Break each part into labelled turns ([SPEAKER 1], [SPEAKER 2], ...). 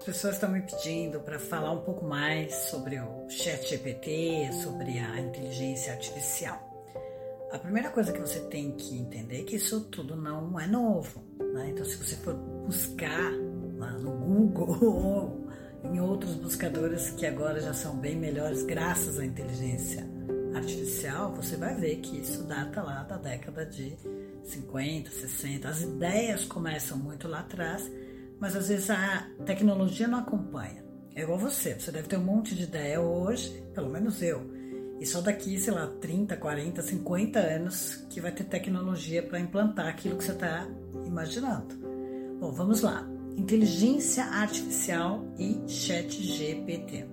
[SPEAKER 1] As pessoas estão me pedindo para falar um pouco mais sobre o Chat GPT, sobre a inteligência artificial. A primeira coisa que você tem que entender é que isso tudo não é novo. Né? Então, se você for buscar no Google ou em outros buscadores que agora já são bem melhores graças à inteligência artificial, você vai ver que isso data lá da década de 50, 60. As ideias começam muito lá atrás, mas às vezes a tecnologia não acompanha. É igual você, você deve ter um monte de ideia hoje, pelo menos eu. E só daqui, sei lá, 30, 40, 50 anos que vai ter tecnologia para implantar aquilo que você está imaginando. Bom, vamos lá. Inteligência artificial e chat GPT.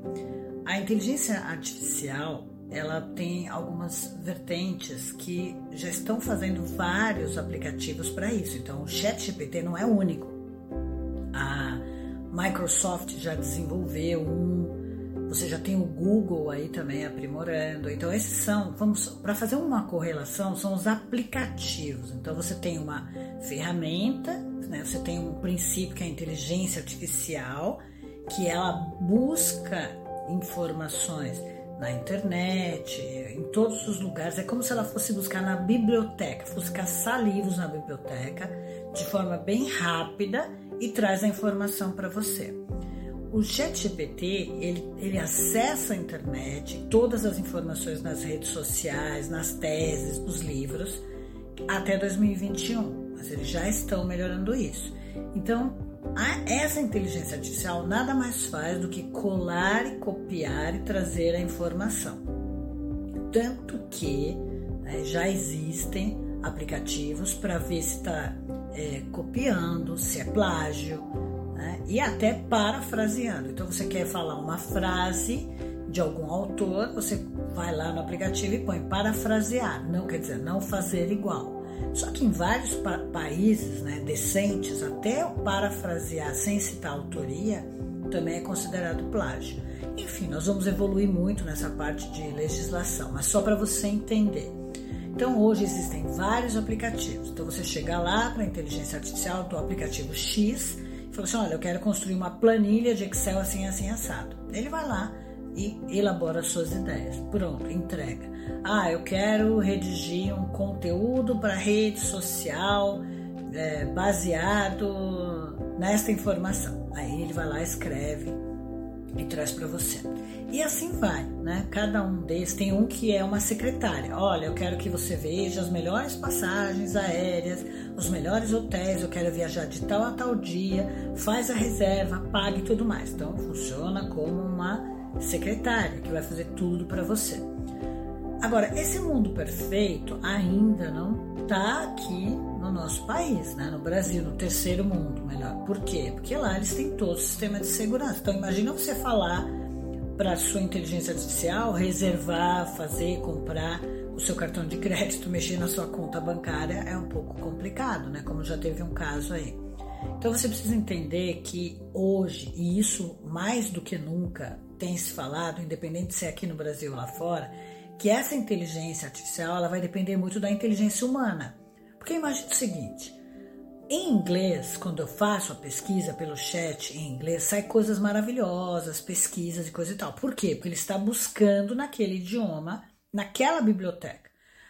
[SPEAKER 1] A inteligência artificial ela tem algumas vertentes que já estão fazendo vários aplicativos para isso. Então, o ChatGPT não é único. Microsoft já desenvolveu um, você já tem o Google aí também aprimorando. Então, esses são, vamos, para fazer uma correlação, são os aplicativos. Então, você tem uma ferramenta, né? você tem um princípio que é a inteligência artificial, que ela busca informações na internet, todos os lugares. É como se ela fosse buscar na biblioteca, fosse caçar livros na biblioteca de forma bem rápida e traz a informação para você. O ChatGPT ele, ele acessa a internet, todas as informações nas redes sociais, nas teses, nos livros, até 2021, mas eles já estão melhorando isso. Então, essa inteligência artificial nada mais faz do que colar e copiar e trazer a informação. Tanto que né, já existem aplicativos para ver se está é, copiando, se é plágio né, e até parafraseando. Então você quer falar uma frase de algum autor, você vai lá no aplicativo e põe parafrasear, não quer dizer não fazer igual. Só que em vários pa países né, decentes, até o parafrasear sem citar autoria também é considerado plágio. Enfim, nós vamos evoluir muito nessa parte de legislação, mas só para você entender. Então, hoje existem vários aplicativos. Então, você chega lá para a inteligência artificial do aplicativo X e fala assim: Olha, eu quero construir uma planilha de Excel assim, assim, assado. Ele vai lá e elabora suas ideias. Pronto, entrega. Ah, eu quero redigir um conteúdo para rede social é, baseado nesta informação. Aí ele vai lá, escreve e traz para você. E assim vai, né? Cada um desses tem um que é uma secretária. Olha, eu quero que você veja as melhores passagens aéreas, os melhores hotéis. Eu quero viajar de tal a tal dia. Faz a reserva, pague tudo mais. Então funciona como uma secretária que vai fazer tudo para você. Agora, esse mundo perfeito ainda não está aqui no nosso país, né? no Brasil, no terceiro mundo, melhor. Por quê? Porque lá eles têm todo o sistema de segurança. Então, imagina você falar para sua inteligência artificial reservar, fazer, comprar o seu cartão de crédito, mexer na sua conta bancária é um pouco complicado, né? Como já teve um caso aí. Então você precisa entender que hoje, e isso mais do que nunca tem se falado, independente se é aqui no Brasil ou lá fora, que essa inteligência artificial ela vai depender muito da inteligência humana. Porque imagine o seguinte: em inglês, quando eu faço a pesquisa pelo chat em inglês, sai coisas maravilhosas, pesquisas e coisa e tal. Por quê? Porque ele está buscando naquele idioma, naquela biblioteca.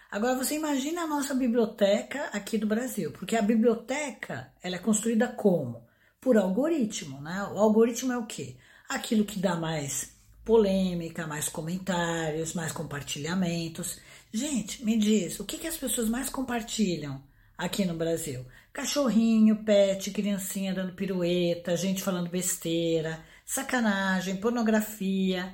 [SPEAKER 1] Agora você imagina a nossa biblioteca aqui do Brasil, porque a biblioteca ela é construída como? Por algoritmo, né? O algoritmo é o quê? Aquilo que dá mais polêmica, mais comentários, mais compartilhamentos. Gente, me diz, o que, que as pessoas mais compartilham aqui no Brasil? Cachorrinho, pet, criancinha dando pirueta, gente falando besteira, sacanagem, pornografia.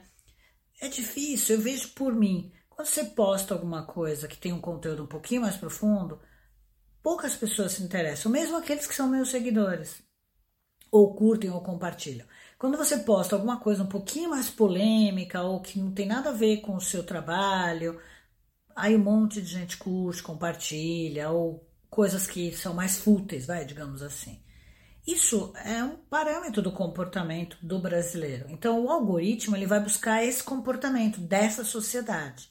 [SPEAKER 1] É difícil, eu vejo por mim. Quando você posta alguma coisa que tem um conteúdo um pouquinho mais profundo, poucas pessoas se interessam, mesmo aqueles que são meus seguidores, ou curtem ou compartilham. Quando você posta alguma coisa um pouquinho mais polêmica ou que não tem nada a ver com o seu trabalho, aí um monte de gente curte, compartilha, ou coisas que são mais fúteis, vai, digamos assim. Isso é um parâmetro do comportamento do brasileiro. Então, o algoritmo ele vai buscar esse comportamento dessa sociedade.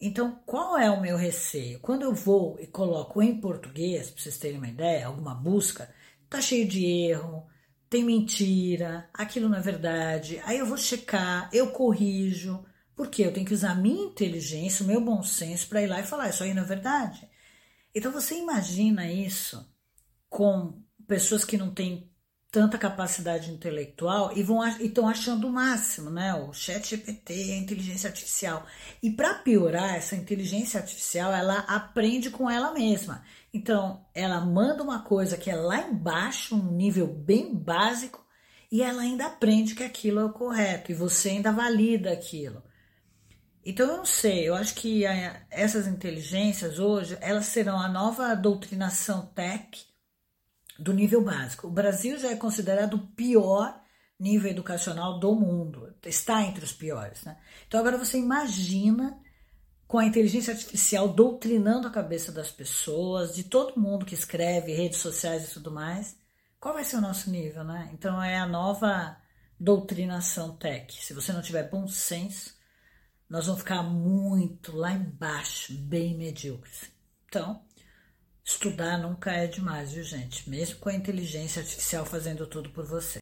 [SPEAKER 1] Então, qual é o meu receio? Quando eu vou e coloco em português, para vocês terem uma ideia, alguma busca, tá cheio de erro, tem mentira, aquilo não é verdade. Aí eu vou checar, eu corrijo, porque eu tenho que usar a minha inteligência, o meu bom senso para ir lá e falar, isso aí não é verdade. Então você imagina isso com pessoas que não têm tanta capacidade intelectual e vão estão achando o máximo, né? O chat GPT, a inteligência artificial. E para piorar, essa inteligência artificial, ela aprende com ela mesma. Então, ela manda uma coisa que é lá embaixo, um nível bem básico, e ela ainda aprende que aquilo é o correto e você ainda valida aquilo. Então eu não sei, eu acho que essas inteligências hoje, elas serão a nova doutrinação tech do nível básico. O Brasil já é considerado o pior nível educacional do mundo, está entre os piores. Né? Então agora você imagina com a inteligência artificial doutrinando a cabeça das pessoas, de todo mundo que escreve, redes sociais e tudo mais, qual vai ser o nosso nível, né? Então é a nova doutrinação tech. Se você não tiver bom senso, nós vamos ficar muito lá embaixo, bem medíocres. Então, Estudar nunca é demais, viu, gente? Mesmo com a inteligência artificial fazendo tudo por você.